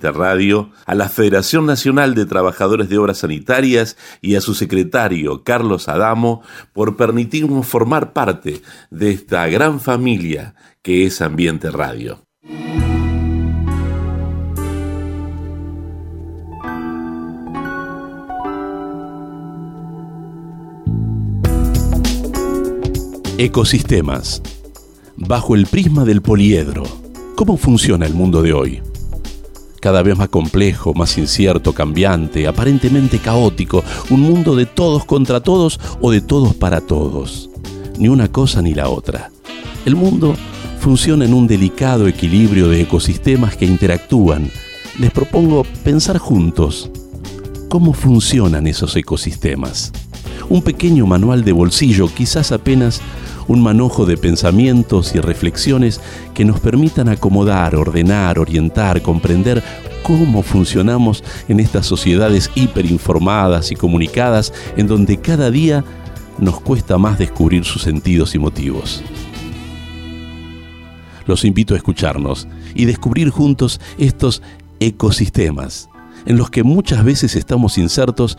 Radio, a la Federación Nacional de Trabajadores de Obras Sanitarias y a su secretario Carlos Adamo por permitirnos formar parte de esta gran familia que es Ambiente Radio. Ecosistemas. Bajo el prisma del poliedro, ¿cómo funciona el mundo de hoy? Cada vez más complejo, más incierto, cambiante, aparentemente caótico, un mundo de todos contra todos o de todos para todos. Ni una cosa ni la otra. El mundo funciona en un delicado equilibrio de ecosistemas que interactúan. Les propongo pensar juntos cómo funcionan esos ecosistemas. Un pequeño manual de bolsillo, quizás apenas un manojo de pensamientos y reflexiones que nos permitan acomodar, ordenar, orientar, comprender cómo funcionamos en estas sociedades hiperinformadas y comunicadas en donde cada día nos cuesta más descubrir sus sentidos y motivos. Los invito a escucharnos y descubrir juntos estos ecosistemas en los que muchas veces estamos insertos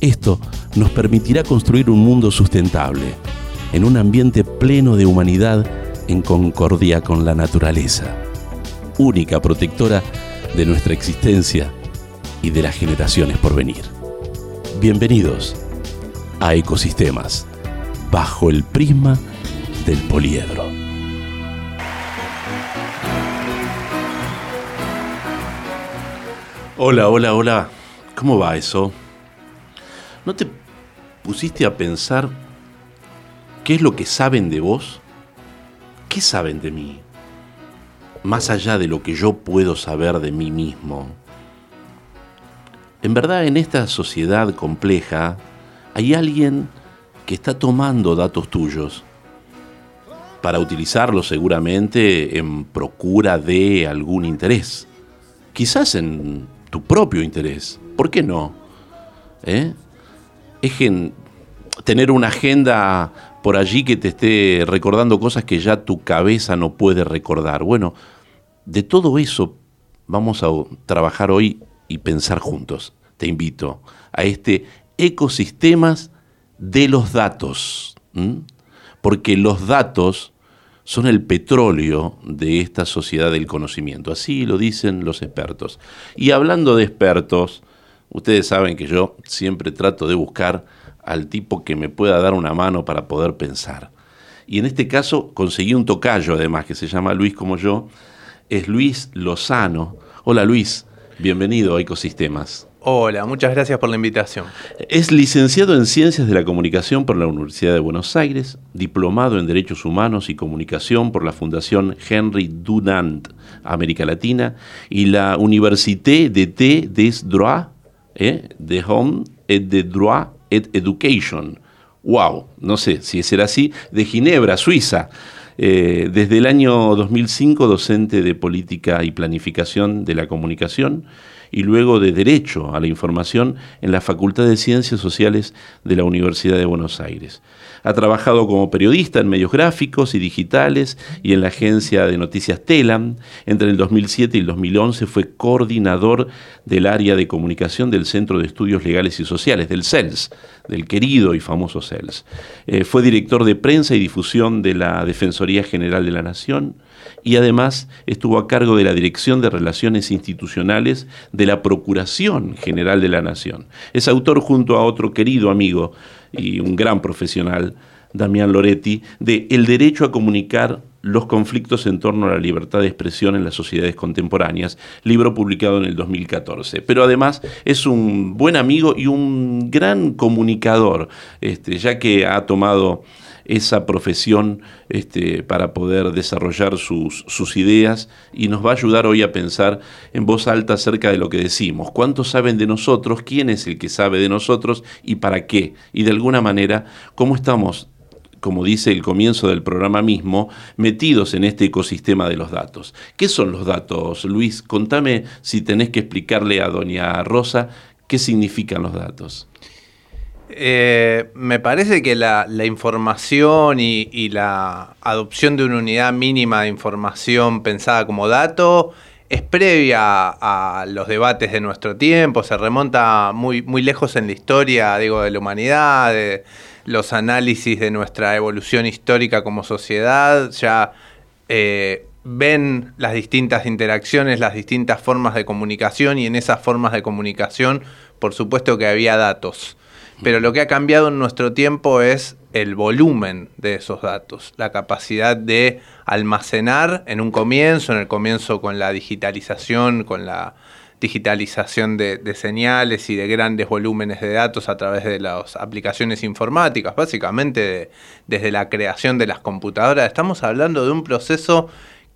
Esto nos permitirá construir un mundo sustentable, en un ambiente pleno de humanidad en concordia con la naturaleza, única protectora de nuestra existencia y de las generaciones por venir. Bienvenidos a Ecosistemas, bajo el prisma del poliedro. Hola, hola, hola. ¿Cómo va eso? ¿No te pusiste a pensar qué es lo que saben de vos? ¿Qué saben de mí? Más allá de lo que yo puedo saber de mí mismo. En verdad, en esta sociedad compleja, hay alguien que está tomando datos tuyos para utilizarlos seguramente en procura de algún interés. Quizás en tu propio interés. ¿Por qué no? ¿Eh? Es en tener una agenda por allí que te esté recordando cosas que ya tu cabeza no puede recordar. Bueno, de todo eso vamos a trabajar hoy y pensar juntos. Te invito a este ecosistemas de los datos, porque los datos son el petróleo de esta sociedad del conocimiento, así lo dicen los expertos. Y hablando de expertos, Ustedes saben que yo siempre trato de buscar al tipo que me pueda dar una mano para poder pensar. Y en este caso conseguí un tocayo además que se llama Luis como yo. Es Luis Lozano. Hola Luis, bienvenido a Ecosistemas. Hola, muchas gracias por la invitación. Es licenciado en Ciencias de la Comunicación por la Universidad de Buenos Aires, diplomado en Derechos Humanos y Comunicación por la Fundación Henry Dunant, América Latina, y la Université d'été des Droits ¿eh? de Home et de Droit et Education. ¡Wow! No sé si será así, de Ginebra, Suiza. Eh, desde el año 2005, docente de Política y Planificación de la Comunicación y luego de Derecho a la Información en la Facultad de Ciencias Sociales de la Universidad de Buenos Aires. Ha trabajado como periodista en medios gráficos y digitales y en la agencia de noticias Telam. Entre el 2007 y el 2011 fue coordinador del área de comunicación del Centro de Estudios Legales y Sociales, del CELS, del querido y famoso CELS. Eh, fue director de prensa y difusión de la Defensoría General de la Nación y además estuvo a cargo de la Dirección de Relaciones Institucionales de la Procuración General de la Nación. Es autor junto a otro querido amigo y un gran profesional, Damián Loretti, de El derecho a comunicar los conflictos en torno a la libertad de expresión en las sociedades contemporáneas, libro publicado en el 2014. Pero además es un buen amigo y un gran comunicador, este, ya que ha tomado esa profesión este, para poder desarrollar sus, sus, ideas y nos va a ayudar hoy a pensar en voz alta acerca de lo que decimos. ¿Cuántos saben de nosotros? ¿Quién es el que sabe de nosotros? ¿Y para qué? Y de alguna manera, ¿cómo estamos como dice el comienzo del programa mismo, metidos en este ecosistema de los datos. ¿Qué son los datos, Luis? Contame si tenés que explicarle a doña Rosa qué significan los datos. Eh, me parece que la, información y, la adopción de una unidad mínima de información pensada como dato es previa a, los debates de nuestro tiempo, se remonta muy, muy lejos en la historia, digo, de la humanidad, de los análisis de nuestra evolución histórica como sociedad, ya eh, ven las distintas interacciones, las distintas formas de comunicación y en esas formas de comunicación, por supuesto que había datos. Pero lo que ha cambiado en nuestro tiempo es el volumen de esos datos, la capacidad de almacenar en un comienzo, en el comienzo con la digitalización, con la digitalización de, señales y de grandes volúmenes de datos a través de las aplicaciones informáticas, básicamente desde la creación de las computadoras. Estamos hablando de un proceso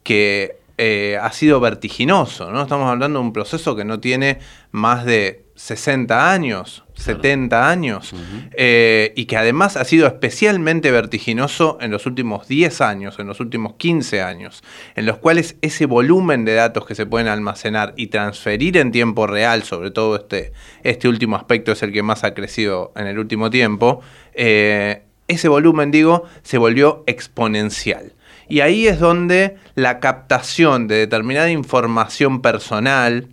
que eh, ha sido vertiginoso, ¿no? Estamos hablando de un proceso que no tiene más de 60 años, 70 años, eh, y que además ha sido especialmente vertiginoso en los últimos 10 años, en los últimos 15 años, en los cuales ese volumen de datos que se pueden almacenar y transferir en tiempo real, sobre todo este, este último aspecto es el que más ha crecido en el último tiempo, eh, ese volumen, digo, se volvió exponencial. Y ahí es donde la captación de determinada información personal,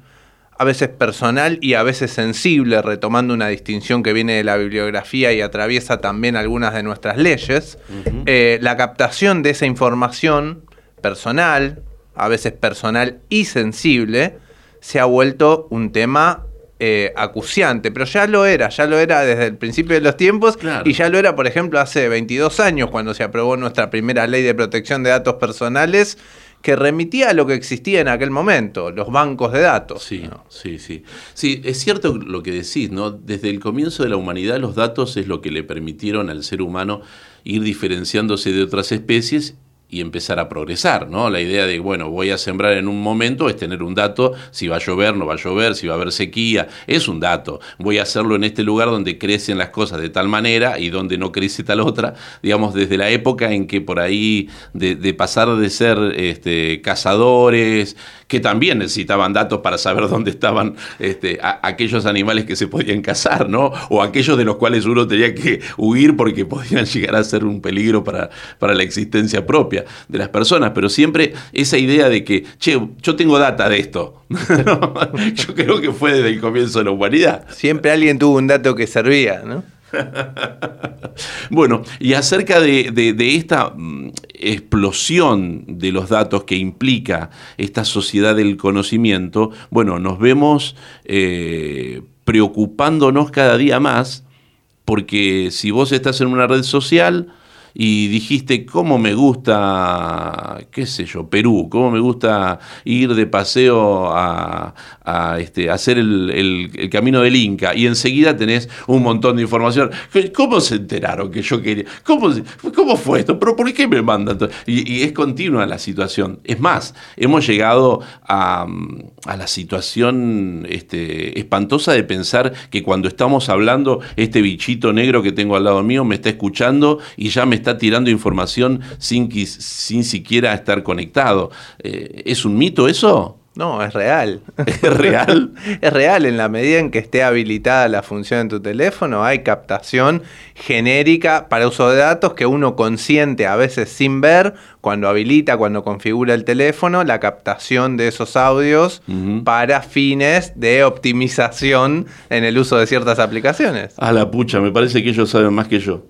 a veces personal y a veces sensible, retomando una distinción que viene de la bibliografía y atraviesa también algunas de nuestras leyes, eh, la captación de esa información personal, a veces personal y sensible, se ha vuelto un tema eh, acuciante, pero ya lo era, ya lo era desde el principio de los tiempos y ya lo era, por ejemplo, hace 22 años cuando se aprobó nuestra primera ley de protección de datos personales que remitía a lo que existía en aquel momento, los bancos de datos. Sí, sí, sí. Sí, es cierto lo que decís, ¿no? Desde el comienzo de la humanidad los datos es lo que le permitieron al ser humano ir diferenciándose de otras especies y empezar a progresar, ¿no? La idea de, bueno, voy a sembrar en un momento es tener un dato, si va a llover, no va a llover, si va a haber sequía, es un dato. Voy a hacerlo en este lugar donde crecen las cosas de tal manera y donde no crece tal otra, digamos, desde la época en que por ahí de, pasar de ser este, cazadores, que también necesitaban datos para saber dónde estaban este, aquellos animales que se podían cazar, ¿no? O aquellos de los cuales uno tenía que huir porque podían llegar a ser un peligro para, para la existencia propia de las personas, pero siempre esa idea de que, che, yo tengo data de esto. yo creo que fue desde el comienzo de la humanidad. Siempre alguien tuvo un dato que servía, ¿no? bueno, y acerca de, esta mm, explosión de los datos que implica esta sociedad del conocimiento, bueno, nos vemos eh, preocupándonos cada día más, porque si vos estás en una red social, y dijiste, ¿cómo me gusta, qué sé yo, Perú? ¿Cómo me gusta ir de paseo a, este, hacer el, camino del Inca? Y enseguida tenés un montón de información. ¿Cómo se enteraron que yo quería? ¿Cómo, cómo fue esto? ¿Pero por qué me mandan? Y, y, es continua la situación. Es más, hemos llegado a, a la situación este, espantosa de pensar que cuando estamos hablando, este bichito negro que tengo al lado mío me está escuchando y ya me está está tirando información sin, sin siquiera estar conectado. Eh, ¿Es un mito eso? No, es real. ¿Es real? es real. En la medida en que esté habilitada la función en tu teléfono, hay captación genérica para uso de datos que uno consiente a veces sin ver cuando habilita, cuando configura el teléfono, la captación de esos audios para fines de optimización en el uso de ciertas aplicaciones. A la pucha, me parece que ellos saben más que yo.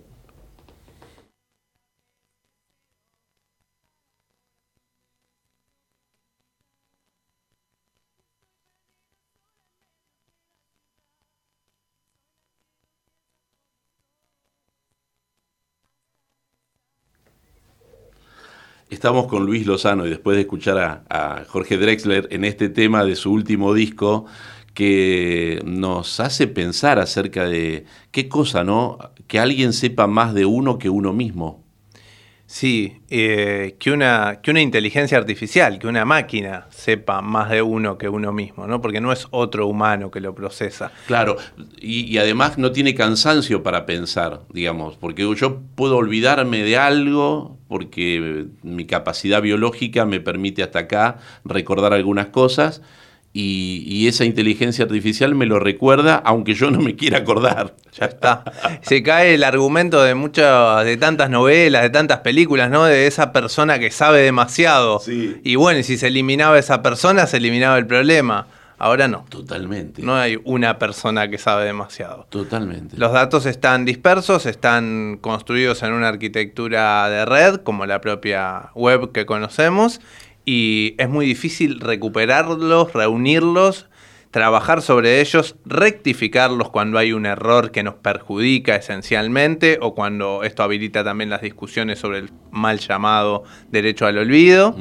Estamos con Luis Lozano y después de escuchar a, Jorge Drexler en este tema de su último disco que nos hace pensar acerca de qué cosa, ¿no? Que alguien sepa más de uno que uno mismo. Sí, eh, que, una, que una inteligencia artificial, que una máquina sepa más de uno que uno mismo, ¿no? Porque no es otro humano que lo procesa. Claro, y, y, además no tiene cansancio para pensar, digamos, porque yo puedo olvidarme de algo, porque mi capacidad biológica me permite hasta acá recordar algunas cosas, y, esa inteligencia artificial me lo recuerda, aunque yo no me quiera acordar. Ya está. Se cae el argumento de muchas, de tantas novelas, de tantas películas, ¿no? De esa persona que sabe demasiado. Sí. Y bueno, y si se eliminaba esa persona, se eliminaba el problema. Ahora no. Totalmente. No hay una persona que sabe demasiado. Totalmente. Los datos están dispersos, están construidos en una arquitectura de red, como la propia web que conocemos, y es muy difícil recuperarlos, reunirlos, trabajar sobre ellos, rectificarlos cuando hay un error que nos perjudica esencialmente o cuando esto habilita también las discusiones sobre el mal llamado derecho al olvido.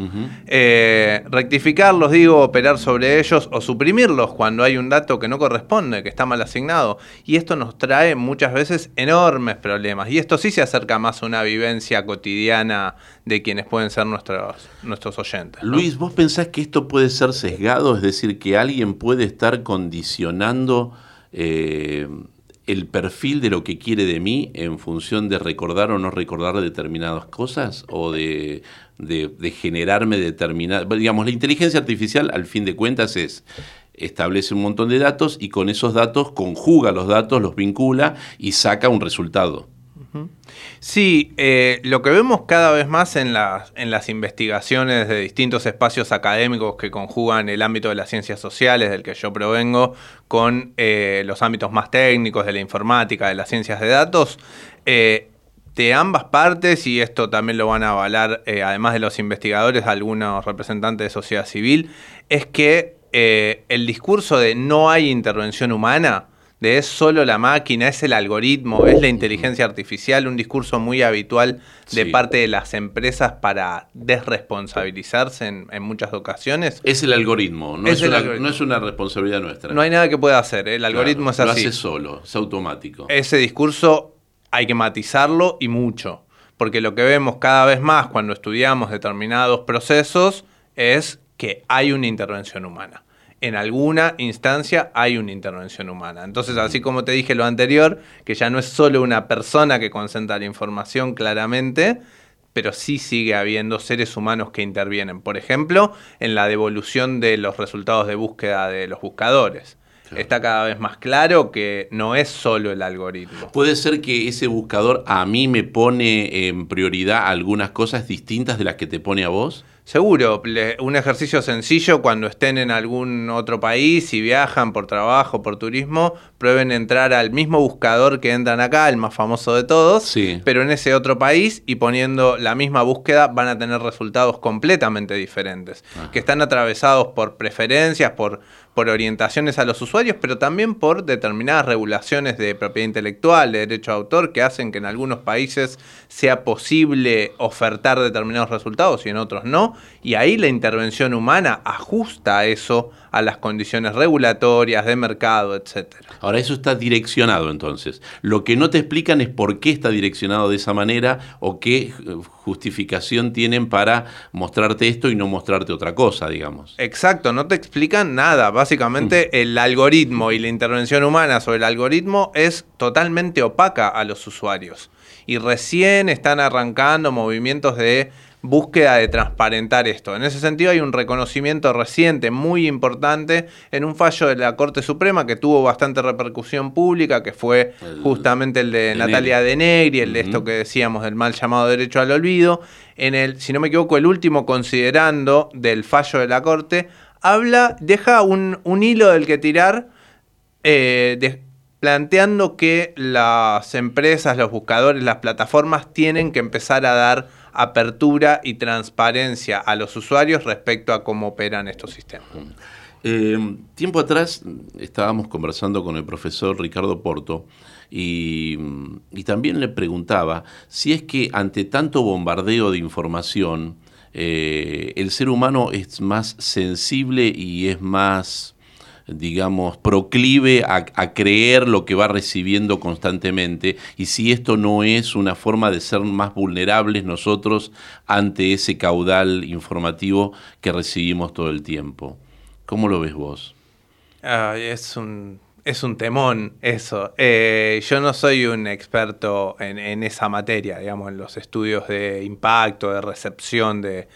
Eh, rectificarlos, digo, operar sobre ellos o suprimirlos cuando hay un dato que no corresponde, que está mal asignado. Y esto nos trae muchas veces enormes problemas. Y esto sí se acerca más a una vivencia cotidiana de quienes pueden ser nuestros, nuestros oyentes. Luis, ¿vos pensás que esto puede ser sesgado? Es decir, que alguien puede estar condicionando eh, el perfil de lo que quiere de mí en función de recordar o no recordar determinadas cosas o de, generarme determinadas... Digamos, la inteligencia artificial al fin de cuentas es establece un montón de datos y con esos datos conjuga los datos, los vincula y saca un resultado. Sí, eh, lo que vemos cada vez más en las, investigaciones de distintos espacios académicos que conjugan el ámbito de las ciencias sociales, del que yo provengo, con eh, los ámbitos más técnicos de la informática, de las ciencias de datos, eh, de ambas partes, y esto también lo van a avalar, además de los investigadores, algunos representantes de sociedad civil, es que el discurso de no hay intervención humana, de es solo la máquina, es el algoritmo, es la inteligencia artificial, un discurso muy habitual de parte de las empresas para desresponsabilizarse en, muchas ocasiones. Es el algoritmo, no es, una, responsabilidad nuestra. No hay nada que pueda hacer, ¿eh? el algoritmo es así. Lo hace solo, es automático. Ese discurso hay que matizarlo y mucho, porque lo que vemos cada vez más cuando estudiamos determinados procesos es que hay una intervención humana en alguna instancia hay una intervención humana. Entonces, así como te dije lo anterior, que ya no es solo una persona que concentra la información claramente, pero sí sigue habiendo seres humanos que intervienen. Por ejemplo, en la devolución de los resultados de búsqueda de los buscadores. Está cada vez más claro que no es solo el algoritmo. Puede ser que ese buscador a mí me pone en prioridad algunas cosas distintas de las que te pone a vos. Seguro, un ejercicio sencillo cuando estén en algún otro país y viajan por trabajo, por turismo, prueben entrar al mismo buscador que entran acá, el más famoso de todos, pero en ese otro país y poniendo la misma búsqueda van a tener resultados completamente diferentes, que están atravesados por preferencias, por, por orientaciones a los usuarios, pero también por determinadas regulaciones de propiedad intelectual, de derecho a autor, que hacen que en algunos países sea posible ofertar determinados resultados y en otros no y ahí la intervención humana ajusta eso a las condiciones regulatorias, de mercado, etc. Ahora, eso está direccionado entonces. Lo que no te explican es por qué está direccionado de esa manera o qué eh, justificación tienen para mostrarte esto y no mostrarte otra cosa, digamos. Exacto, no te explican nada. Básicamente mm. el algoritmo y la intervención humana sobre el algoritmo es totalmente opaca a los usuarios. Y recién están arrancando movimientos de búsqueda de transparentar esto. En ese sentido hay un reconocimiento reciente muy importante en un fallo de la Corte Suprema que tuvo bastante repercusión pública, que fue justamente el de Natalia Denegri, el de esto que decíamos del mal llamado derecho al olvido. En el, si no me equivoco, el último considerando del fallo de la Corte, habla, deja un, hilo del que tirar. Eh, planteando que las empresas, los buscadores, las plataformas tienen que empezar a dar apertura y transparencia a los usuarios respecto a cómo operan estos sistemas. Eh, tiempo atrás estábamos conversando con el profesor Ricardo Porto y, también le preguntaba si es que ante tanto bombardeo de información, eh, el ser humano es más sensible y es más digamos, proclive a, creer lo que va recibiendo constantemente y si esto no es una forma de ser más vulnerables nosotros ante ese caudal informativo que recibimos todo el tiempo. ¿Cómo lo ves vos? es un es un temón eso. Eh, yo no soy un experto en, esa materia, digamos, en los estudios de impacto, de recepción, de,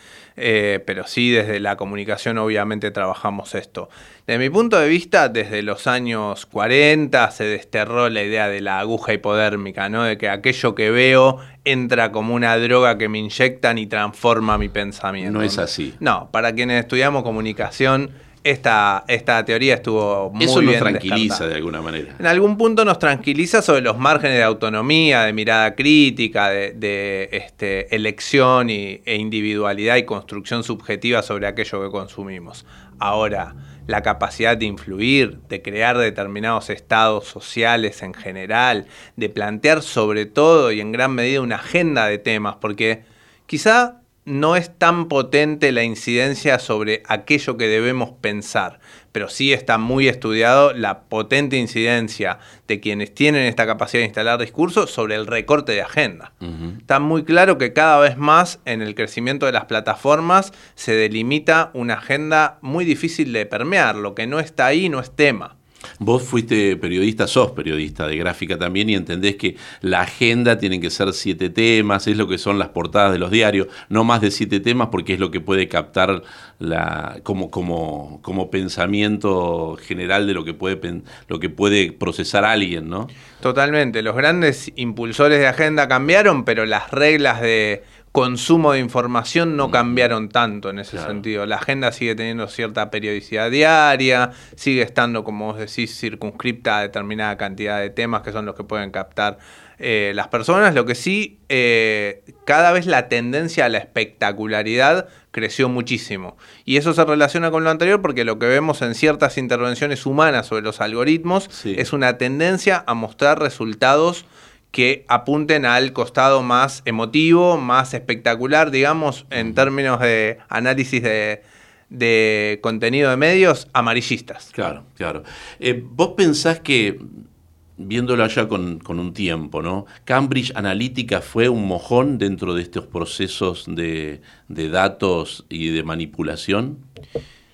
eh, pero sí desde la comunicación obviamente trabajamos esto. Desde mi punto de vista, desde los años 40 se desterró la idea de la aguja hipodérmica, ¿no? de que aquello que veo entra como una droga que me inyectan y transforma mi pensamiento. No es así. No, para quienes estudiamos comunicación esta, esta teoría estuvo muy Eso nos tranquiliza de alguna manera. En algún punto nos tranquiliza sobre los márgenes de autonomía, de mirada crítica, de, este, elección y, e individualidad y construcción subjetiva sobre aquello que consumimos. Ahora, la capacidad de influir, de crear determinados estados sociales en general, de plantear sobre todo y en gran medida una agenda de temas, porque quizá no es tan potente la incidencia sobre aquello que debemos pensar, pero sí está muy estudiado la potente incidencia de quienes tienen esta capacidad de instalar discursos sobre el recorte de agenda. Está muy claro que cada vez más en el crecimiento de las plataformas se delimita una agenda muy difícil de permear, lo que no está ahí no es tema. Vos fuiste periodista, sos periodista de gráfica también y entendés que la agenda tiene que ser siete temas, es lo que son las portadas de los diarios, no más de siete temas porque es lo que puede captar la, como, como, como pensamiento general de lo que, puede, lo que puede procesar alguien, ¿no? Totalmente, los grandes impulsores de agenda cambiaron, pero las reglas de consumo de información no mm. cambiaron tanto en ese sentido. La agenda sigue teniendo cierta periodicidad diaria, sigue estando, como vos decís, circunscripta a determinada cantidad de temas que son los que pueden captar eh, las personas. Lo que sí, eh, cada vez la tendencia a la espectacularidad creció muchísimo. Y eso se relaciona con lo anterior porque lo que vemos en ciertas intervenciones humanas sobre los algoritmos es una tendencia a mostrar resultados que apunten al costado más emotivo, más espectacular, digamos, en términos de análisis de, contenido de medios, amarillistas. Claro, claro. Eh, ¿Vos pensás que, viéndolo allá con, un tiempo, ¿no? Cambridge Analytica fue un mojón dentro de estos procesos de, de datos y de manipulación?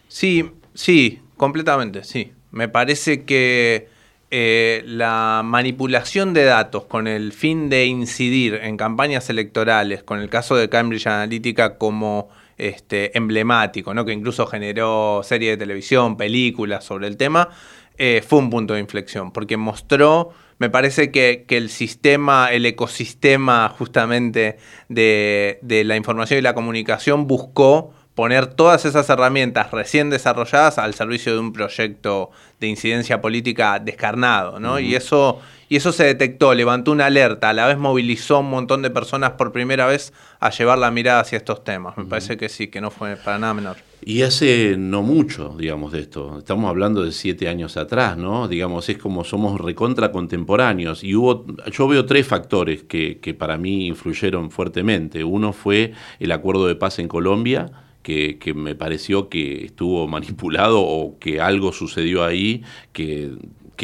Sí, sí, completamente, sí. Me parece que eh, la manipulación de datos con el fin de incidir en campañas electorales, con el caso de Cambridge Analytica como este, emblemático, ¿no? que incluso generó serie de televisión, películas sobre el tema, eh, fue un punto de inflexión, porque mostró, me parece que, el sistema, el ecosistema justamente de, de la información y la comunicación buscó poner todas esas herramientas recién desarrolladas al servicio de un proyecto de incidencia política descarnado, ¿no? Y eso y eso se detectó, levantó una alerta, a la vez movilizó un montón de personas por primera vez a llevar la mirada hacia estos temas. Me parece que sí, que no fue para nada menor. Y hace no mucho, digamos, de esto. Estamos hablando de siete años atrás, ¿no? Digamos, es como somos recontra contemporáneos. Y hubo, yo veo tres factores que, que para mí influyeron fuertemente. Uno fue el acuerdo de paz en Colombia, que, me pareció que estuvo manipulado o que algo sucedió ahí que,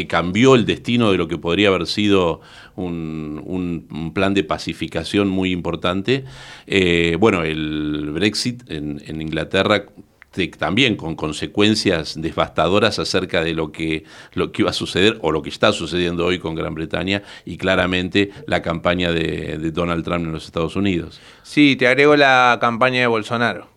cambió el destino de lo que podría haber sido un, plan de pacificación muy importante. Eh, bueno, el Brexit en, Inglaterra también con consecuencias devastadoras acerca de lo que, lo que iba a suceder o lo que está sucediendo hoy con Gran Bretaña y claramente la campaña de, de Donald Trump en los Estados Unidos. Sí, te agrego la campaña de Bolsonaro.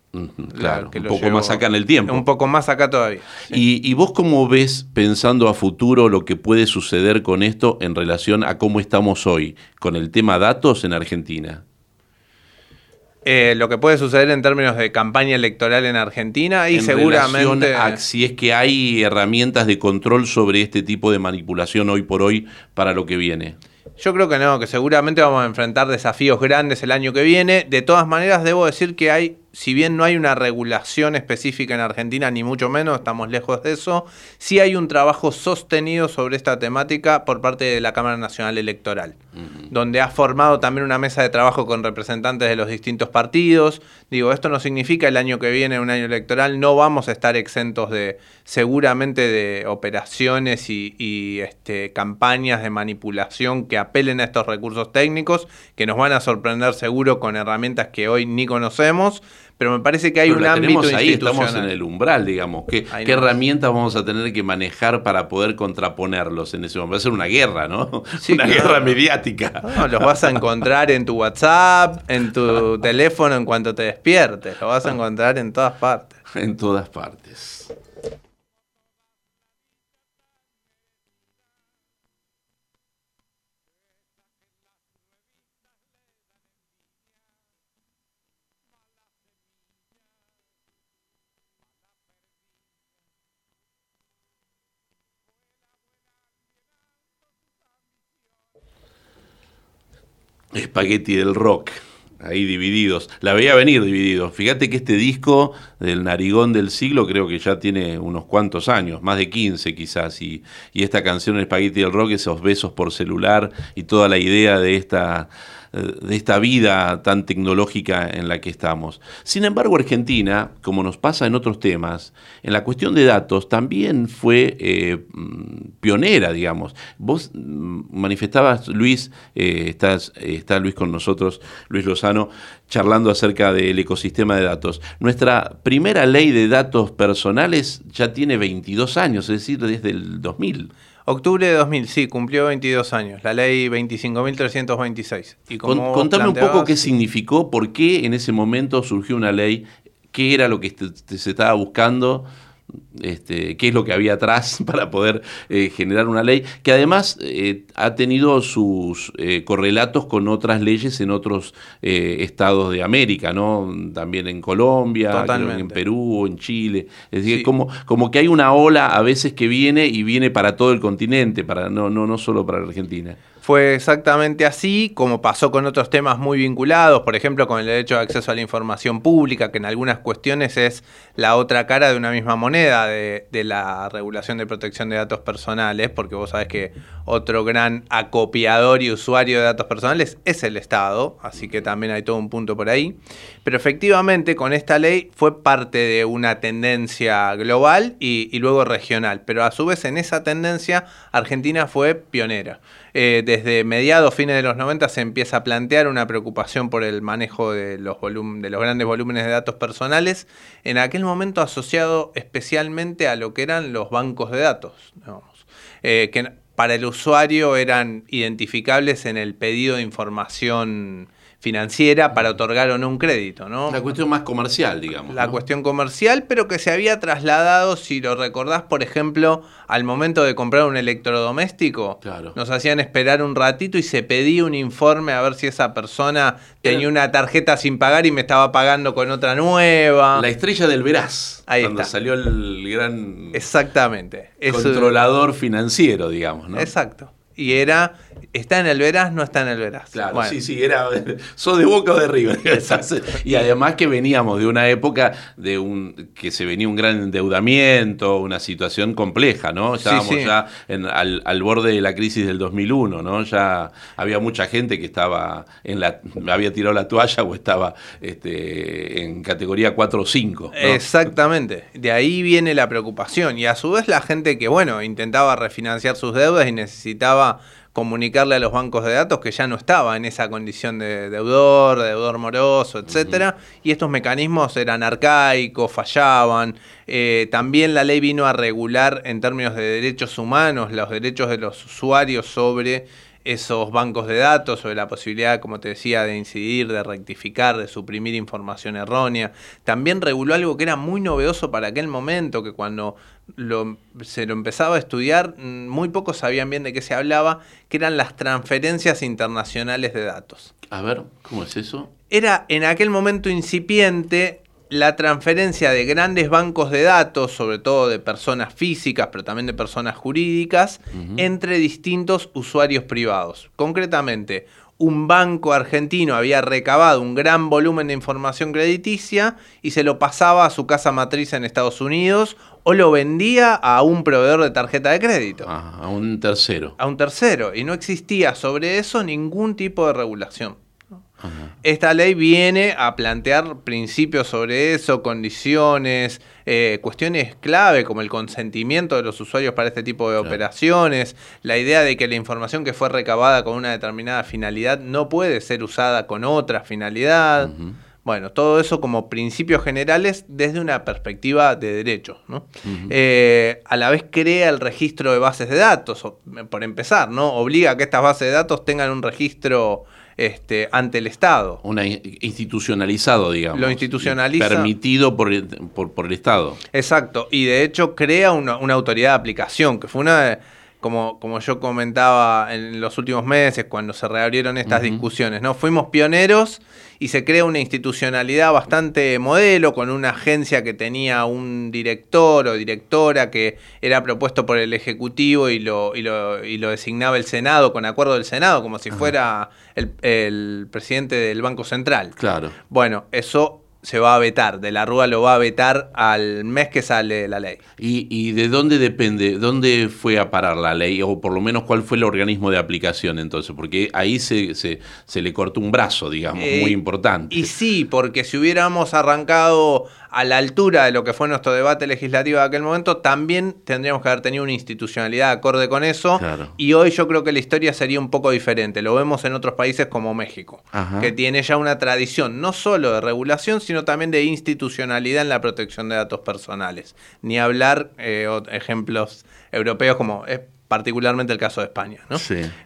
Claro, un poco más acá en el tiempo. Un poco más acá todavía. Y, vos cómo ves, pensando a futuro, lo que puede suceder con esto en relación a cómo estamos hoy, con el tema datos en Argentina? Eh, lo que puede suceder en términos de campaña electoral en Argentina y seguramente... si es que hay herramientas de control sobre este tipo de manipulación hoy por hoy para lo que viene. Yo creo que no, que seguramente vamos a enfrentar desafíos grandes el año que viene. De todas maneras, debo decir que hay si bien no hay una regulación específica en Argentina, ni mucho menos, estamos lejos de eso, sí hay un trabajo sostenido sobre esta temática por parte de la Cámara Nacional Electoral, donde ha formado también una mesa de trabajo con representantes de los distintos partidos. Digo, esto no significa el año que viene, un año electoral, no vamos a estar exentos de seguramente de operaciones y, este, campañas de manipulación que apelen a estos recursos técnicos, que nos van a sorprender seguro con herramientas que hoy ni conocemos pero me parece que hay un ámbito ahí, Estamos en el umbral, digamos. ¿Qué, herramientas vamos a tener que manejar para poder contraponerlos en ese momento? Va a ser una guerra, ¿no? una guerra mediática. No, los vas a encontrar en tu WhatsApp, en tu teléfono en cuanto te despiertes. Los vas a encontrar en todas partes. En todas partes. Spaghetti del rock, ahí divididos. La veía venir divididos. Fíjate que este disco del Narigón del siglo creo que ya tiene unos cuantos años, más de 15 quizás, y, y esta canción Spaghetti del rock, esos besos por celular y toda la idea de esta de esta vida tan tecnológica en la que estamos. Sin embargo, Argentina, como nos pasa en otros temas, en la cuestión de datos también fue eh, mm, pionera, digamos. Vos mm, manifestabas, Luis, eh, estás, está Luis con nosotros, Luis Lozano, charlando acerca del ecosistema de datos. Nuestra primera ley de datos personales ya tiene 22 años, es decir, desde el 2000. Octubre de 2000, sí, cumplió 22 años, la ley 25.326. Y contame un poco qué significó, por qué en ese momento surgió una ley, qué era lo que se estaba buscando este, qué es lo que había atrás para poder eh, generar una ley, que además eh, ha tenido sus eh, correlatos con otras leyes en otros estados de América, ¿no? También en Colombia, en Perú, en Chile. Es decir, como, como que hay una ola a veces que viene y viene para todo el continente, para, no, no, no solo para Argentina. Fue exactamente así, como pasó con otros temas muy vinculados, por ejemplo con el derecho de acceso a la información pública, que en algunas cuestiones es la otra cara de una misma moneda de, la regulación de protección de datos personales, porque vos sabés que otro gran acopiador y usuario de datos personales es el Estado, así que también hay todo un punto por ahí. Pero efectivamente con esta ley fue parte de una tendencia global y, luego regional, pero a su vez en esa tendencia Argentina fue pionera. Eh, desde mediados, fines de los 90 se empieza a plantear una preocupación por el manejo de los, de los grandes volúmenes de datos personales, en aquel momento asociado especialmente a lo que eran los bancos de datos, eh, para el usuario eran identificables en el pedido de información financiera para otorgar o no un crédito, ¿no? La cuestión más comercial, digamos. La cuestión comercial, pero que se había trasladado, si lo recordás, por ejemplo, al momento de comprar un electrodoméstico. Claro. Nos hacían esperar un ratito y se pedía un informe a ver si esa persona tenía una tarjeta sin pagar y me estaba pagando con otra nueva. La estrella del Veraz. Ahí cuando salió el gran. Exactamente. Controlador financiero, digamos, ¿no? Exacto. Y era ¿Está en el Veraz? No está en el Veraz. Claro, sí, sí, era. ¿Sos de Boca o de River? y además que veníamos de una época de un que se venía un gran endeudamiento, una situación compleja, ¿no? Estábamos ya al, borde de la crisis del 2001, ¿no? Ya había mucha gente que estaba en la. había tirado la toalla o estaba este, en categoría 4 o 5. Exactamente. De ahí viene la preocupación. Y a su vez la gente que, bueno, intentaba refinanciar sus deudas y necesitaba comunicarle a los bancos de datos que ya no estaba en esa condición de deudor, deudor moroso, etcétera, y estos mecanismos eran arcaicos, fallaban. Eh, también la ley vino a regular en términos de derechos humanos los derechos de los usuarios sobre esos bancos de datos, sobre la posibilidad, como te decía, de incidir, de rectificar, de suprimir información errónea. También reguló algo que era muy novedoso para aquel momento, que cuando se lo empezaba a estudiar, mm, muy pocos sabían bien de qué se hablaba, que eran las transferencias internacionales de datos. A ver, ¿cómo es eso? Era en aquel momento incipiente la transferencia de grandes bancos de datos, sobre todo de personas físicas, pero también de personas jurídicas, entre distintos usuarios privados. Concretamente, un banco argentino había recabado un gran volumen de información crediticia y se lo pasaba a su casa matriz en Estados Unidos o lo vendía a un proveedor de tarjeta de crédito. Ah, a un tercero. A un tercero. Y no existía sobre eso ningún tipo de regulación. Esta ley viene a plantear principios sobre eso, condiciones, eh, cuestiones clave como el consentimiento de los usuarios para este tipo de operaciones, la idea de que la información que fue recabada con una determinada finalidad no puede ser usada con otra finalidad. Bueno, todo eso como principios generales desde una perspectiva de derecho. Eh, a la vez crea el registro de bases de datos, por empezar, ¿no? Obliga a que estas bases de datos tengan un registro este, ante el Estado. Una institucionalizado, digamos. Lo institucionaliza. Permitido por el, por, el Estado. Exacto. Y de hecho crea una, autoridad de aplicación, que fue una como, como yo comentaba en los últimos meses, cuando se reabrieron estas discusiones, ¿no? Fuimos pioneros y se crea una institucionalidad bastante modelo, con una agencia que tenía un director o directora que era propuesto por el Ejecutivo y lo, y lo, y lo designaba el Senado con acuerdo del Senado, como si fuera el, el presidente del Banco Central. Claro. Bueno, eso se va a vetar, de la Rúa lo va a vetar al mes que sale la ley. ¿Y, de dónde depende, dónde fue a parar la ley? O por lo menos cuál fue el organismo de aplicación entonces, porque ahí se, se, le cortó un brazo, digamos, muy eh, importante. Y sí, porque si hubiéramos arrancado a la altura de lo que fue nuestro debate legislativo de aquel momento, también tendríamos que haber tenido una institucionalidad acorde con eso. Y hoy yo creo que la historia sería un poco diferente. Lo vemos en otros países como México, que tiene ya una tradición no solo de regulación, sino también de institucionalidad en la protección de datos personales. Ni hablar eh, ejemplos europeos como particularmente el caso de España, ¿no?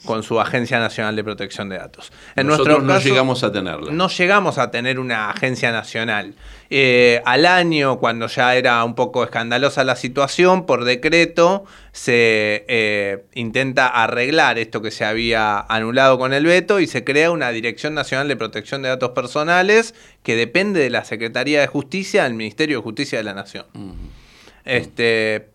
Con su Agencia Nacional de Protección de Datos. En Nosotros no llegamos a tenerla. No llegamos a tener una agencia nacional. Eh, al año, cuando ya era un poco escandalosa la situación, por decreto se eh, intenta arreglar esto que se había anulado con el veto y se crea una Dirección Nacional de Protección de Datos Personales que depende de la Secretaría de Justicia del Ministerio de Justicia de la Nación. Este,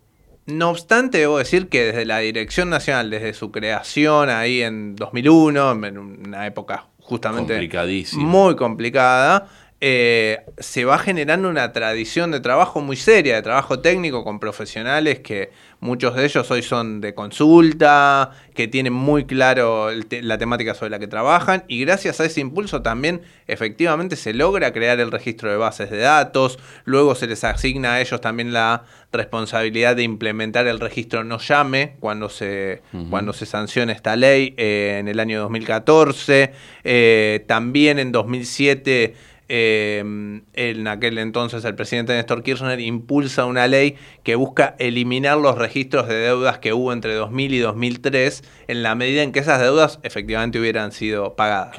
no obstante, debo decir que desde la Dirección Nacional, desde su creación ahí en 2001, en una época justamente muy complicada, eh, se va generando una tradición de trabajo muy seria, de trabajo técnico con profesionales que muchos de ellos hoy son de consulta, que tienen muy claro la temática sobre la que trabajan y gracias a ese impulso también efectivamente se logra crear el registro de bases de datos, luego se les asigna a ellos también la responsabilidad de implementar el registro no llame cuando se, cuando se sanciona esta ley eh, en el año 2014, eh, también en 2007 Em, en aquel entonces el presidente Néstor Kirchner impulsa una ley que busca eliminar los registros de deudas que hubo entre 2000 y 2003 en la medida en que esas deudas efectivamente hubieran sido pagadas.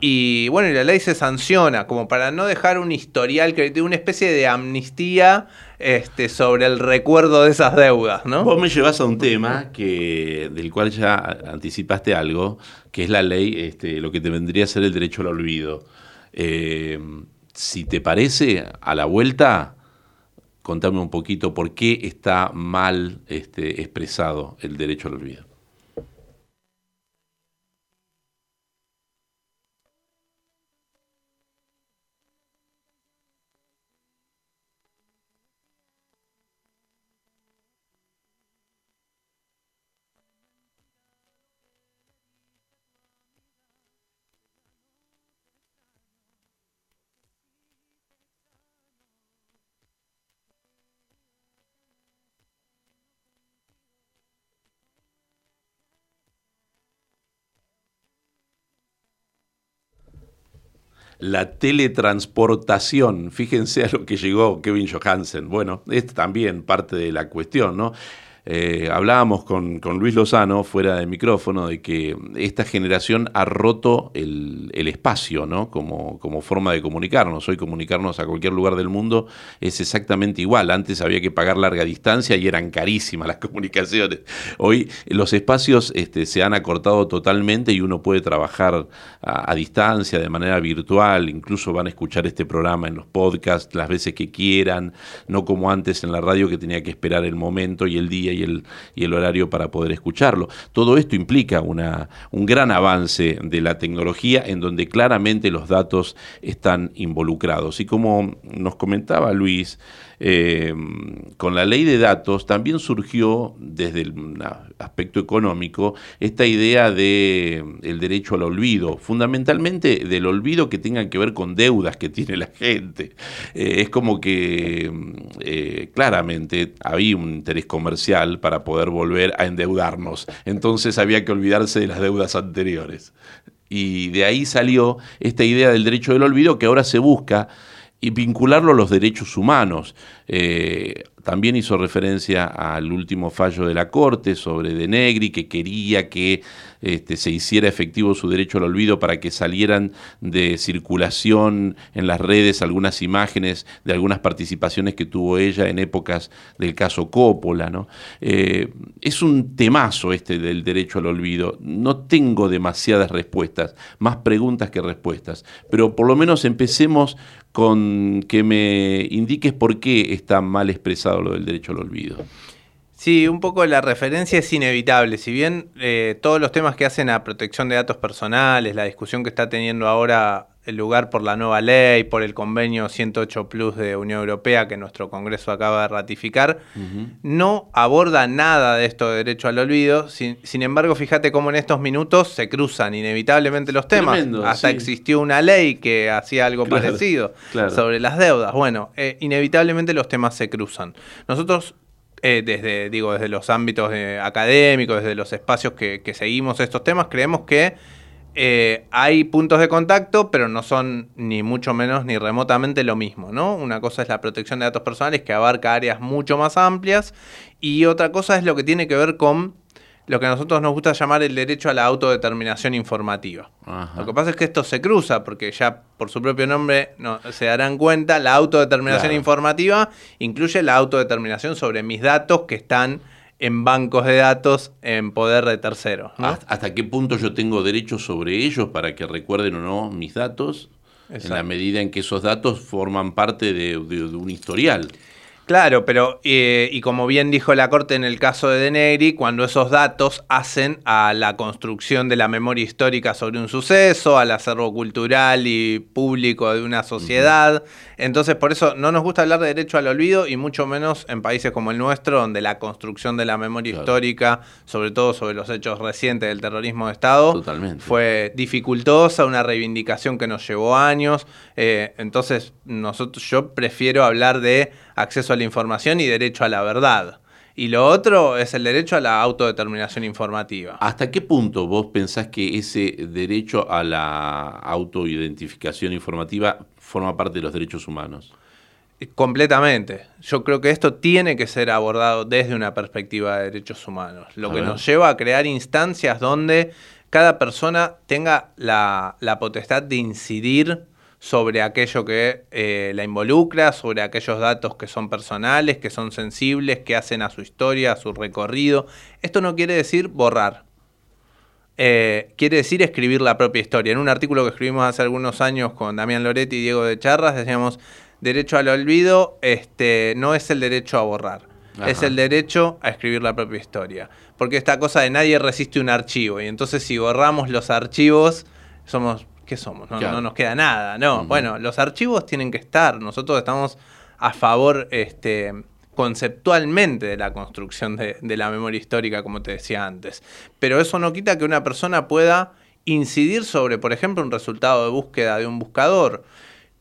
Y bueno, y la ley se sanciona como para no dejar un historial, que una especie de amnistía este, sobre el recuerdo de esas deudas. ¿no? Vos me llevas a un tema que, del cual ya anticipaste algo, que es la ley, este, lo que te vendría a ser el derecho al olvido. Eh, si te parece, a la vuelta, contame un poquito por qué está mal este, expresado el derecho al olvido. La teletransportación. Fíjense a lo que llegó Kevin Johansen. Bueno, es también parte de la cuestión, ¿no? Eh, hablábamos con, Luis Lozano fuera de micrófono de que esta generación ha roto el, espacio ¿no? como, como, forma de comunicarnos. Hoy comunicarnos a cualquier lugar del mundo es exactamente igual. Antes había que pagar larga distancia y eran carísimas las comunicaciones. Hoy los espacios este, se han acortado totalmente y uno puede trabajar a, a distancia, de manera virtual. Incluso van a escuchar este programa en los podcasts las veces que quieran, no como antes en la radio que tenía que esperar el momento y el día y el, horario para poder escucharlo. Todo esto implica una, un gran avance de la tecnología en donde claramente los datos están involucrados. Y como nos comentaba Luis, eh, con la ley de datos también surgió desde el aspecto económico esta idea de el derecho al olvido, fundamentalmente del olvido que tenga que ver con deudas que tiene la gente. Eh, es como que eh, claramente había un interés comercial para poder volver a endeudarnos, entonces había que olvidarse de las deudas anteriores. Y de ahí salió esta idea del derecho del olvido que ahora se busca y vincularlo a los derechos humanos. Eh, también hizo referencia al último fallo de la Corte sobre De Negri, que quería que este, se hiciera efectivo su derecho al olvido para que salieran de circulación en las redes algunas imágenes de algunas participaciones que tuvo ella en épocas del caso Coppola. ¿no? Eh, es un temazo este del derecho al olvido. No tengo demasiadas respuestas, más preguntas que respuestas, pero por lo menos empecemos con que me indiques por qué está mal expresado lo del derecho al olvido. Sí, un poco la referencia es inevitable. Si bien eh, todos los temas que hacen a protección de datos personales, la discusión que está teniendo ahora el lugar por la nueva ley, por el convenio 108 Plus de Unión Europea que nuestro Congreso acaba de ratificar, no aborda nada de esto de derecho al olvido. Sin, embargo, fíjate cómo en estos minutos se cruzan inevitablemente los temas. Hasta existió una ley que hacía algo parecido sobre las deudas. Bueno, eh, inevitablemente los temas se cruzan. Nosotros eh, desde, digo, desde los ámbitos eh, académicos, desde los espacios que, seguimos estos temas, creemos que eh, hay puntos de contacto, pero no son ni mucho menos ni remotamente lo mismo, ¿no? Una cosa es la protección de datos personales que abarca áreas mucho más amplias y otra cosa es lo que tiene que ver con lo que a nosotros nos gusta llamar el derecho a la autodeterminación informativa. Lo que pasa es que esto se cruza, porque ya por su propio nombre no, se darán cuenta, la autodeterminación informativa incluye la autodeterminación sobre mis datos que están en bancos de datos en poder de terceros. ¿Hasta qué punto yo tengo derecho sobre ellos para que recuerden o no mis datos? En la medida en que esos datos forman parte de un historial. Claro, pero eh, y como bien dijo la Corte en el caso de Denegri, cuando esos datos hacen a la construcción de la memoria histórica sobre un suceso, al acervo cultural y público de una sociedad, entonces por eso no nos gusta hablar de derecho al olvido y mucho menos en países como el nuestro, donde la construcción de la memoria histórica, sobre todo sobre los hechos recientes del terrorismo de Estado, fue dificultosa, una reivindicación que nos llevó años. Eh, entonces nosotros, yo prefiero hablar de acceso a la información y derecho a la verdad. Y lo otro es el derecho a la autodeterminación informativa. ¿Hasta qué punto vos pensás que ese derecho a la autoidentificación informativa forma parte de los derechos humanos? Completamente. Yo creo que esto tiene que ser abordado desde una perspectiva de derechos humanos, lo que nos lleva a crear instancias donde cada persona tenga la, la potestad de incidir sobre aquello que eh, la involucra, sobre aquellos datos que son personales, que son sensibles, que hacen a su historia, a su recorrido. Esto no quiere decir borrar. Eh, quiere decir escribir la propia historia. En un artículo que escribimos hace algunos años con Damián Loretti y Diego de Charras, decíamos, derecho al olvido este, no es el derecho a borrar, es el derecho a escribir la propia historia. Porque esta cosa de nadie resiste un archivo, y entonces si borramos los archivos, somos ¿qué somos? No, nos queda nada, no. Bueno, los archivos tienen que estar. Nosotros estamos a favor este, conceptualmente de la construcción de, de, la memoria histórica, como te decía antes. Pero eso no quita que una persona pueda incidir sobre, por ejemplo, un resultado de búsqueda de un buscador.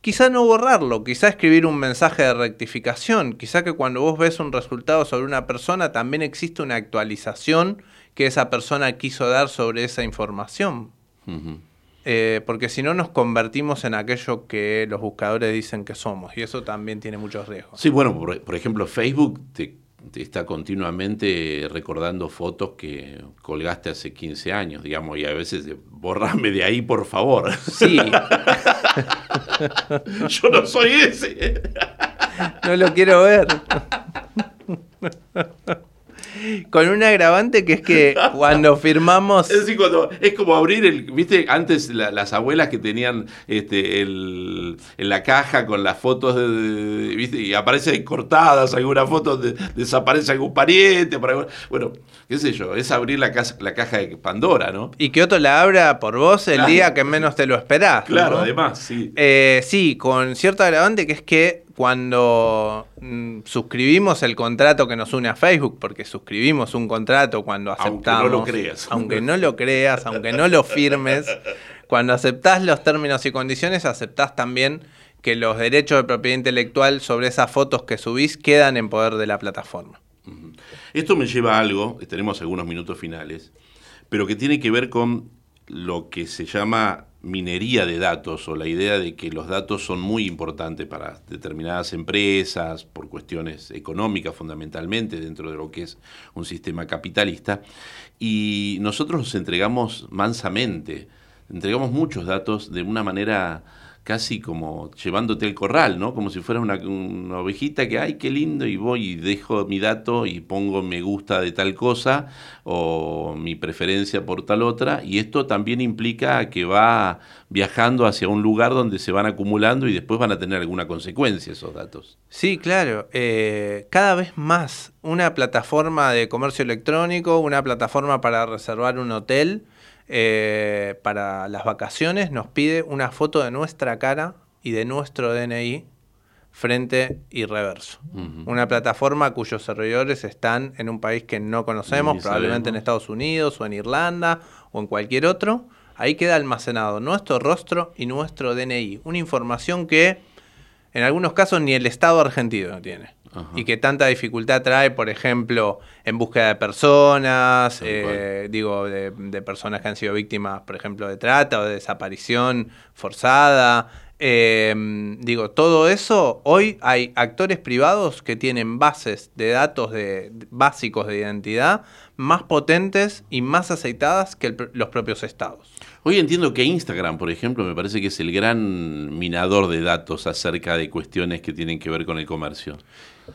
Quizá no borrarlo, quizá escribir un mensaje de rectificación, quizá que cuando vos ves un resultado sobre una persona también existe una actualización que esa persona quiso dar sobre esa información. Eh, porque si no nos convertimos en aquello que los buscadores dicen que somos, y eso también tiene muchos riesgos. Sí, bueno, por, ejemplo, Facebook te, está continuamente recordando fotos que colgaste hace 15 años, digamos, y a veces borrame de ahí, por favor. Sí. Yo no soy ese. no lo quiero ver. con un agravante que es que cuando firmamos. Es decir, cuando, es como abrir el. ¿Viste? Antes las abuelas que tenían este, el, en la caja con las fotos de. ¿viste? Y aparecen cortadas algunas fotos, desaparece algún pariente. bueno, qué sé yo, es abrir la, la caja de Pandora, ¿no? Y que otro la abra por vos el día que menos te lo esperás. Claro, además, sí. Eh, sí, con cierto agravante que es que cuando mm, suscribimos el contrato que nos une a Facebook, porque suscribimos un contrato cuando aceptamos. Aunque no lo creas. Aunque no lo creas, aunque no lo firmes, cuando aceptás los términos y condiciones, aceptás también que los derechos de propiedad intelectual sobre esas fotos que subís quedan en poder de la plataforma. Esto me lleva a algo, tenemos algunos minutos finales, pero que tiene que ver con lo que se llama minería de datos o la idea de que los datos son muy importantes para determinadas empresas, por cuestiones económicas fundamentalmente, dentro de lo que es un sistema capitalista, y nosotros los entregamos mansamente, entregamos muchos datos de una manera casi como llevándote el corral, ¿no? Como si fuera una, ovejita que, ay, qué lindo, y voy y dejo mi dato y pongo me gusta de tal cosa o mi preferencia por tal otra, y esto también implica que va viajando hacia un lugar donde se van acumulando y después van a tener alguna consecuencia esos datos. Sí, claro, eh, cada vez más una plataforma de comercio electrónico, una plataforma para reservar un hotel, eh, para las vacaciones nos pide una foto de nuestra cara y de nuestro DNI frente y reverso. Una plataforma cuyos servidores están en un país que no conocemos, probablemente en Estados Unidos o en Irlanda o en cualquier otro. Ahí queda almacenado nuestro rostro y nuestro DNI. Una información que en algunos casos ni el Estado argentino tiene y que tanta dificultad trae, por ejemplo, en búsqueda de personas, eh, digo, de, personas que han sido víctimas, por ejemplo, de trata o de desaparición forzada. Em, digo, todo eso, hoy hay actores privados que tienen bases de datos de, básicos de identidad más potentes y más aceitadas que los propios estados. Hoy entiendo que Instagram, por ejemplo, me parece que es el gran minador de datos acerca de cuestiones que tienen que ver con el comercio.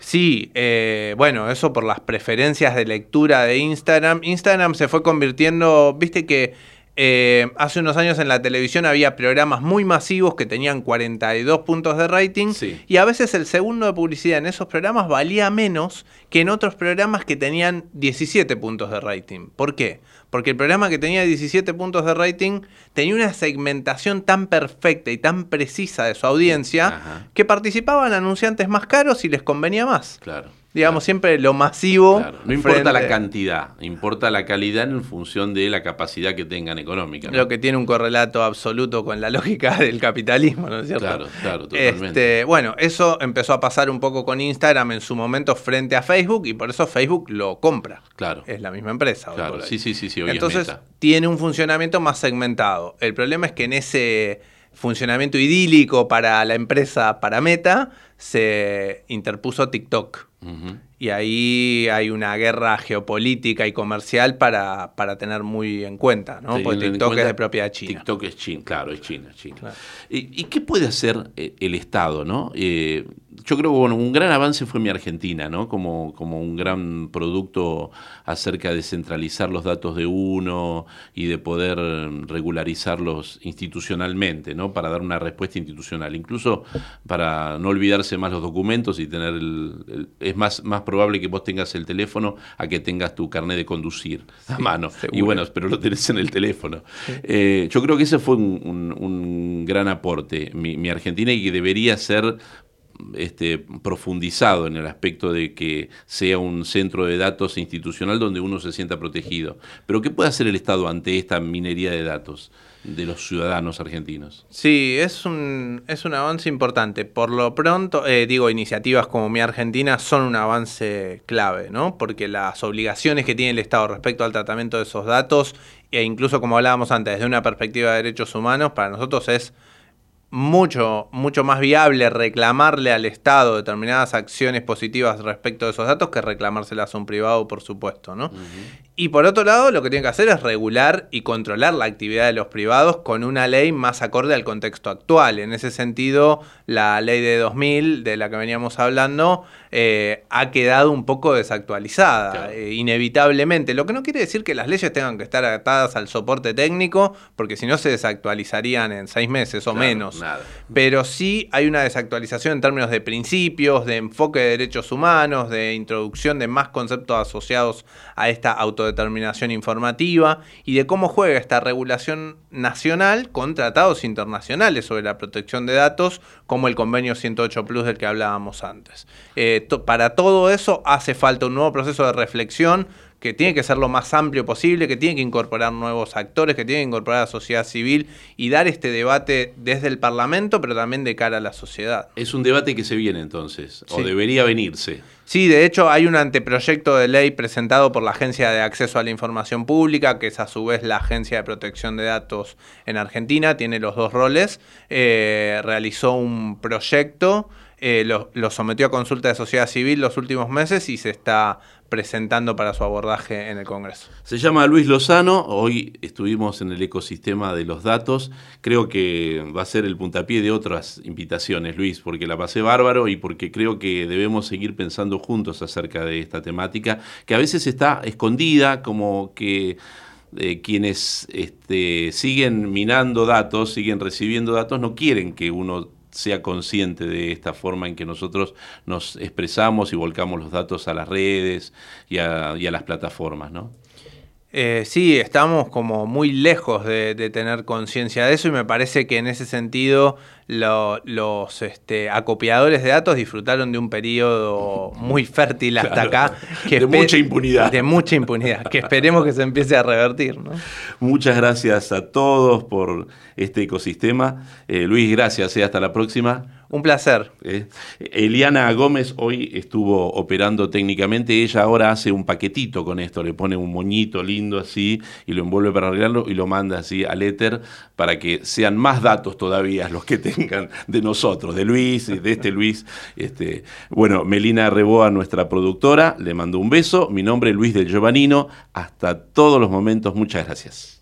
Sí, eh, bueno, eso por las preferencias de lectura de Instagram. Instagram se fue convirtiendo, viste que eh, hace unos años en la televisión había programas muy masivos que tenían 42 puntos de rating y a veces el segundo de publicidad en esos programas valía menos que en otros programas que tenían 17 puntos de rating. ¿Por qué? Porque el programa que tenía 17 puntos de rating tenía una segmentación tan perfecta y tan precisa de su audiencia que participaban anunciantes más caros y les convenía más. Claro. Digamos, siempre lo masivo. No importa la cantidad, importa la calidad en función de la capacidad que tengan económica. Lo que tiene un correlato absoluto con la lógica del capitalismo, ¿no es cierto? Claro, claro, totalmente. Este, bueno, eso empezó a pasar un poco con Instagram en su momento frente a Facebook y por eso Facebook lo compra. Claro. Es la misma empresa. Claro, sí, sí, sí, sí. Entonces tiene un funcionamiento más segmentado. El problema es que en ese funcionamiento idílico para la empresa, para Meta, se interpuso TikTok. Y ahí hay una guerra geopolítica y comercial para, para tener muy en cuenta, ¿no? Porque TikTok es de propiedad china. TikTok es China, claro, es China, China. ¿Y, qué puede hacer eh, el Estado, no? Eh, yo creo que bueno, un gran avance fue mi Argentina, ¿no? Como, como un gran producto acerca de centralizar los datos de uno y de poder regularizarlos institucionalmente, ¿no? Para dar una respuesta institucional. Incluso para no olvidarse más los documentos y tener el, es más, más probable que vos tengas el teléfono a que tengas tu carnet de conducir a mano. Y bueno, pero lo tenés en el teléfono. Eh, yo creo que ese fue un, gran aporte, mi, mi Argentina, y que debería ser este, profundizado en el aspecto de que sea un centro de datos institucional donde uno se sienta protegido. Pero ¿qué puede hacer el Estado ante esta minería de datos de los ciudadanos argentinos? Sí, es un, es un avance importante. Por lo pronto, eh, digo, iniciativas como Mi Argentina son un avance clave, ¿no? Porque las obligaciones que tiene el Estado respecto al tratamiento de esos datos, e incluso como hablábamos antes, desde una perspectiva de derechos humanos, para nosotros es mucho, mucho más viable reclamarle al Estado determinadas acciones positivas respecto de esos datos que reclamárselas a un privado, por supuesto, ¿no? Y por otro lado, lo que tiene que hacer es regular y controlar la actividad de los privados con una ley más acorde al contexto actual. En ese sentido, la ley de 2000, de la que veníamos hablando, eh, ha quedado un poco desactualizada, eh, inevitablemente. Lo que no quiere decir que las leyes tengan que estar atadas al soporte técnico, porque si no se desactualizarían en seis meses o menos. Pero sí hay una desactualización en términos de principios, de enfoque de derechos humanos, de introducción de más conceptos asociados a esta autodeterminación informativa y de cómo juega esta regulación nacional con tratados internacionales sobre la protección de datos, como el convenio 108 Plus del que hablábamos antes. Eh, para todo eso hace falta un nuevo proceso de reflexión que tiene que ser lo más amplio posible, que tiene que incorporar nuevos actores, que tiene que incorporar a la sociedad civil y dar este debate desde el Parlamento, pero también de cara a la sociedad. Es un debate que se viene entonces, o debería venirse. Sí, de hecho hay un anteproyecto de ley presentado por la Agencia de Acceso a la Información Pública, que es a su vez la Agencia de Protección de Datos en Argentina, tiene los dos roles, eh, realizó un proyecto. Eh, lo, sometió a consulta de sociedad civil los últimos meses y se está presentando para su abordaje en el Congreso. Se llama Luis Lozano, hoy estuvimos en el ecosistema de los datos, creo que va a ser el puntapié de otras invitaciones, Luis, porque la pasé bárbaro y porque creo que debemos seguir pensando juntos acerca de esta temática, que a veces está escondida, como que... Eh, quienes este, siguen minando datos, siguen recibiendo datos, no quieren que uno sea consciente de esta forma en que nosotros nos expresamos y volcamos los datos a las redes y a, las plataformas, ¿no? Eh, sí, estamos como muy lejos de, tener conciencia de eso y me parece que en ese sentido los este, acopiadores de datos disfrutaron de un periodo muy fértil hasta acá. Que de mucha impunidad. De mucha impunidad, que esperemos que se empiece a revertir. Muchas gracias a todos por este ecosistema. Eh, Luis, gracias. y eh, hasta la próxima. Un placer. Eh, Eliana Gómez hoy estuvo operando técnicamente. Ella ahora hace un paquetito con esto, le pone un moñito lindo así y lo envuelve para arreglarlo y lo manda así al éter para que sean más datos todavía los que tengan de nosotros, de Luis, de este Luis. Este, bueno, Melina Reboa, nuestra productora, le mando un beso. Mi nombre es Luis del Giovanino. Hasta todos los momentos, muchas gracias.